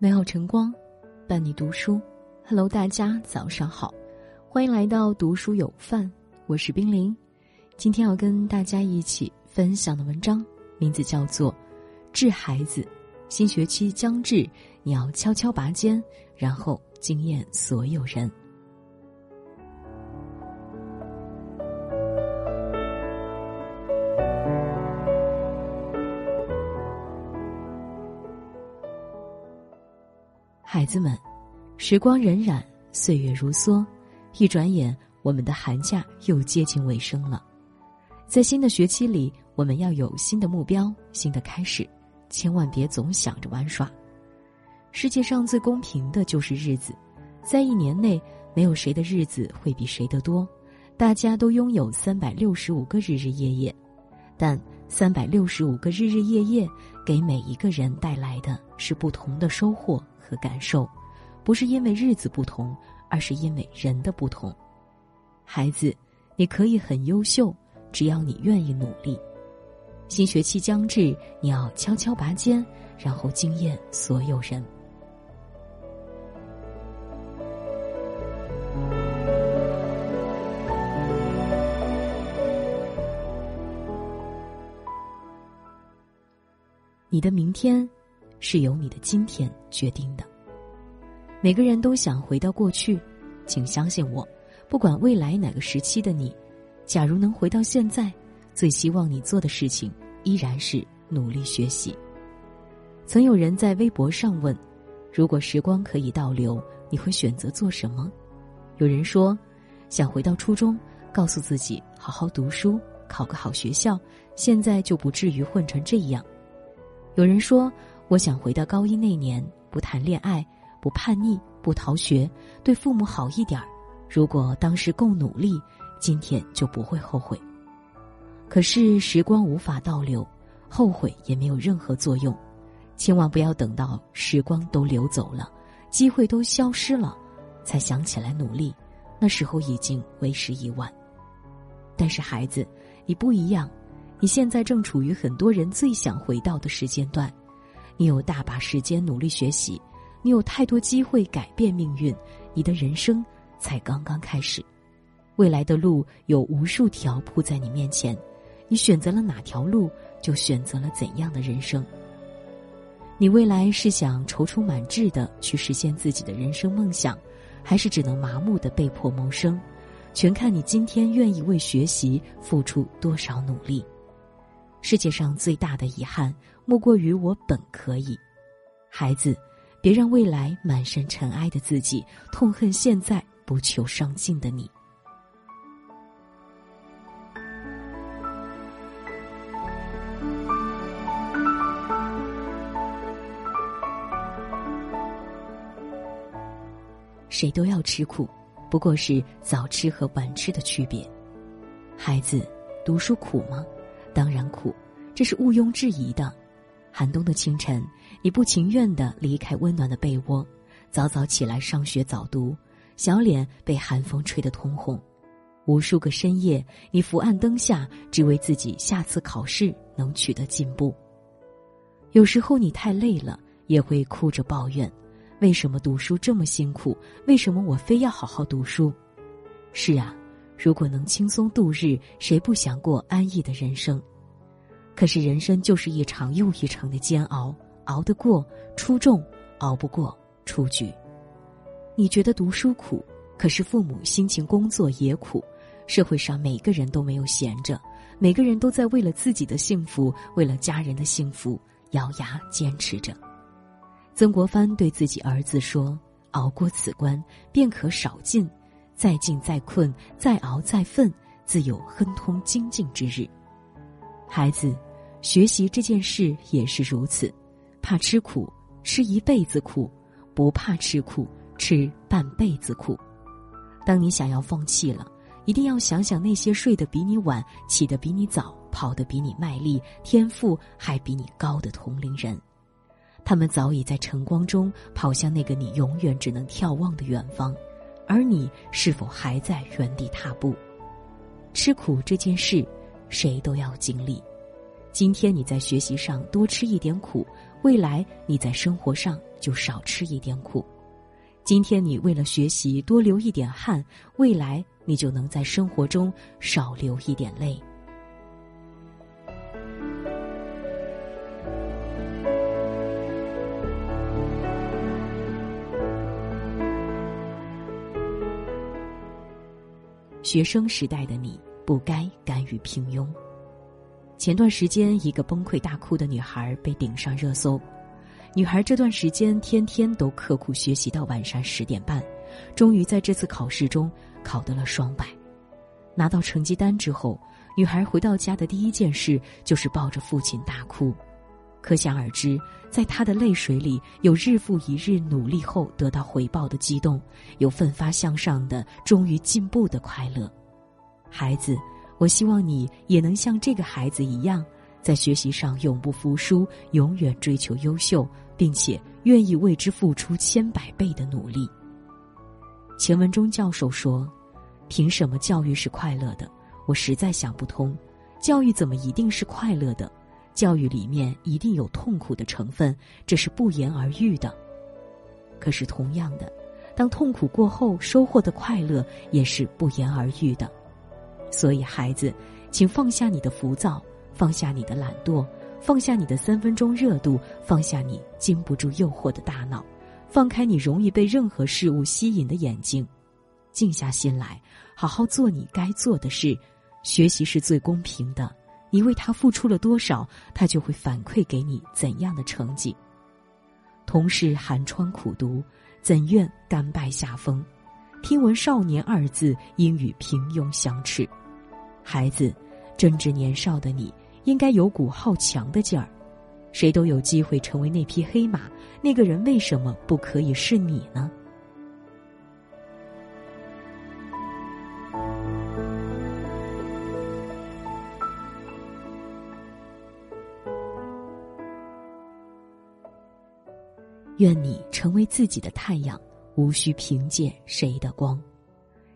美好晨光，伴你读书。Hello，大家早上好，欢迎来到读书有范，我是冰凌。今天要跟大家一起分享的文章，名字叫做《治孩子》。新学期将至，你要悄悄拔尖，然后惊艳所有人。孩子们，时光荏苒，岁月如梭，一转眼，我们的寒假又接近尾声了。在新的学期里，我们要有新的目标、新的开始，千万别总想着玩耍。世界上最公平的就是日子，在一年内，没有谁的日子会比谁的多，大家都拥有三百六十五个日日夜夜，但三百六十五个日日夜夜给每一个人带来的是不同的收获。和感受，不是因为日子不同，而是因为人的不同。孩子，你可以很优秀，只要你愿意努力。新学期将至，你要悄悄拔尖，然后惊艳所有人。你的明天。是由你的今天决定的。每个人都想回到过去，请相信我，不管未来哪个时期的你，假如能回到现在，最希望你做的事情依然是努力学习。曾有人在微博上问：“如果时光可以倒流，你会选择做什么？”有人说：“想回到初中，告诉自己好好读书，考个好学校，现在就不至于混成这样。”有人说。我想回到高一那年，不谈恋爱，不叛逆，不逃学，对父母好一点儿。如果当时够努力，今天就不会后悔。可是时光无法倒流，后悔也没有任何作用。千万不要等到时光都流走了，机会都消失了，才想起来努力，那时候已经为时已晚。但是孩子，你不一样，你现在正处于很多人最想回到的时间段。你有大把时间努力学习，你有太多机会改变命运，你的人生才刚刚开始，未来的路有无数条铺在你面前，你选择了哪条路，就选择了怎样的人生。你未来是想踌躇满志的去实现自己的人生梦想，还是只能麻木的被迫谋生，全看你今天愿意为学习付出多少努力。世界上最大的遗憾，莫过于我本可以。孩子，别让未来满身尘埃的自己痛恨现在不求上进的你。谁都要吃苦，不过是早吃和晚吃的区别。孩子，读书苦吗？当然苦，这是毋庸置疑的。寒冬的清晨，你不情愿的离开温暖的被窝，早早起来上学早读，小脸被寒风吹得通红。无数个深夜，你伏案灯下，只为自己下次考试能取得进步。有时候你太累了，也会哭着抱怨：为什么读书这么辛苦？为什么我非要好好读书？是啊。如果能轻松度日，谁不想过安逸的人生？可是人生就是一场又一场的煎熬，熬得过出众，熬不过出局。你觉得读书苦，可是父母辛勤工作也苦。社会上每个人都没有闲着，每个人都在为了自己的幸福，为了家人的幸福，咬牙坚持着。曾国藩对自己儿子说：“熬过此关，便可少进。”再进再困再熬再奋，自有亨通精进之日。孩子，学习这件事也是如此，怕吃苦，吃一辈子苦；不怕吃苦，吃半辈子苦。当你想要放弃了，一定要想想那些睡得比你晚、起得比你早、跑得比你卖力、天赋还比你高的同龄人，他们早已在晨光中跑向那个你永远只能眺望的远方。而你是否还在原地踏步？吃苦这件事，谁都要经历。今天你在学习上多吃一点苦，未来你在生活上就少吃一点苦。今天你为了学习多流一点汗，未来你就能在生活中少流一点泪。学生时代的你不该甘于平庸。前段时间，一个崩溃大哭的女孩被顶上热搜。女孩这段时间天天都刻苦学习到晚上十点半，终于在这次考试中考得了双百。拿到成绩单之后，女孩回到家的第一件事就是抱着父亲大哭。可想而知，在她的泪水里有日复一日努力后得到回报的激动，有奋发向上的终于进步的快乐。孩子，我希望你也能像这个孩子一样，在学习上永不服输，永远追求优秀，并且愿意为之付出千百倍的努力。钱文忠教授说：“凭什么教育是快乐的？我实在想不通，教育怎么一定是快乐的？”教育里面一定有痛苦的成分，这是不言而喻的。可是同样的，当痛苦过后收获的快乐也是不言而喻的。所以，孩子，请放下你的浮躁，放下你的懒惰，放下你的三分钟热度，放下你经不住诱惑的大脑，放开你容易被任何事物吸引的眼睛，静下心来，好好做你该做的事。学习是最公平的。你为他付出了多少，他就会反馈给你怎样的成绩。同是寒窗苦读，怎愿甘拜下风？听闻“少年”二字，应与平庸相斥。孩子，正值年少的你，应该有股好强的劲儿。谁都有机会成为那匹黑马，那个人为什么不可以是你呢？愿你成为自己的太阳，无需凭借谁的光。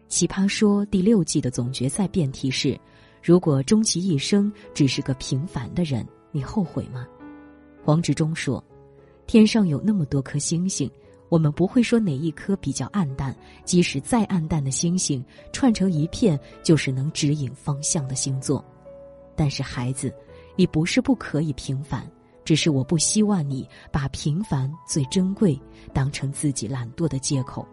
奇葩说第六季的总决赛辩题是：如果终其一生只是个平凡的人，你后悔吗？黄执中说：“天上有那么多颗星星，我们不会说哪一颗比较暗淡。即使再暗淡的星星串成一片，就是能指引方向的星座。但是孩子，你不是不可以平凡。”只是我不希望你把平凡最珍贵当成自己懒惰的借口。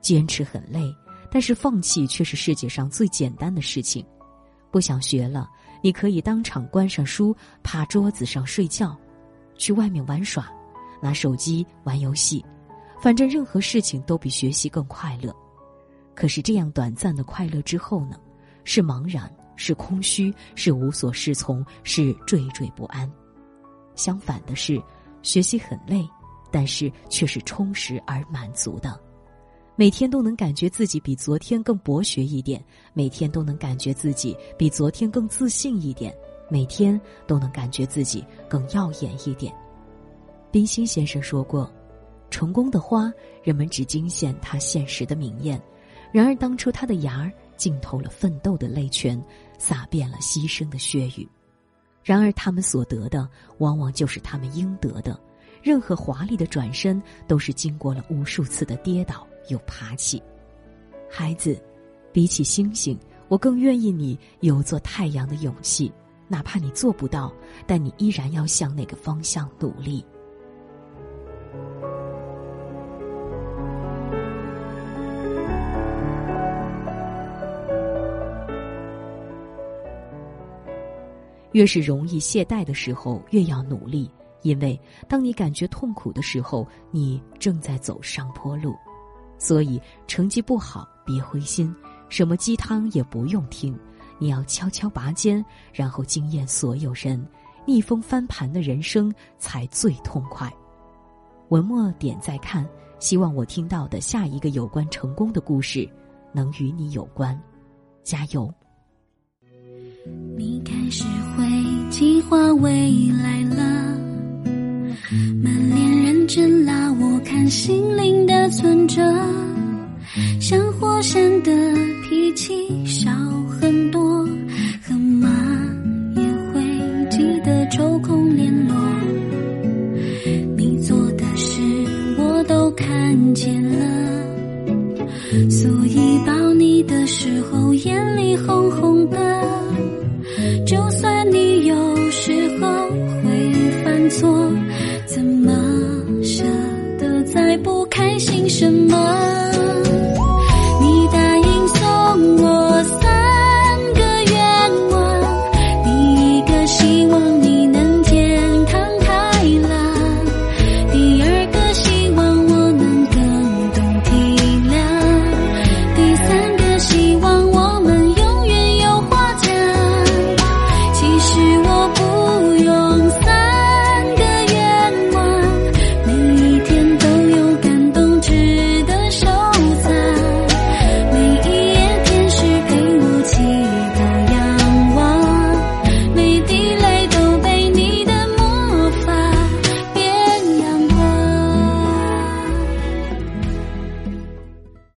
坚持很累，但是放弃却是世界上最简单的事情。不想学了，你可以当场关上书，趴桌子上睡觉，去外面玩耍，拿手机玩游戏，反正任何事情都比学习更快乐。可是这样短暂的快乐之后呢？是茫然，是空虚，是无所适从，是惴惴不安。相反的是，学习很累，但是却是充实而满足的。每天都能感觉自己比昨天更博学一点，每天都能感觉自己比昨天更自信一点，每天都能感觉自己更耀眼一点。冰心先生说过：“成功的花，人们只惊现它现实的明艳；然而当初它的芽儿浸透了奋斗的泪泉，洒遍了牺牲的血雨。”然而，他们所得的，往往就是他们应得的。任何华丽的转身，都是经过了无数次的跌倒又爬起。孩子，比起星星，我更愿意你有做太阳的勇气。哪怕你做不到，但你依然要向那个方向努力。越是容易懈怠的时候，越要努力，因为当你感觉痛苦的时候，你正在走上坡路。所以，成绩不好别灰心，什么鸡汤也不用听，你要悄悄拔尖，然后惊艳所有人，逆风翻盘的人生才最痛快。文末点再看，希望我听到的下一个有关成功的故事，能与你有关，加油。你开始会计划未来了满脸认真拉我看心灵的存折像火山的脾气少很多和妈也会记得抽空联络你做的事我都看见了所以抱你的时候眼里红红的什么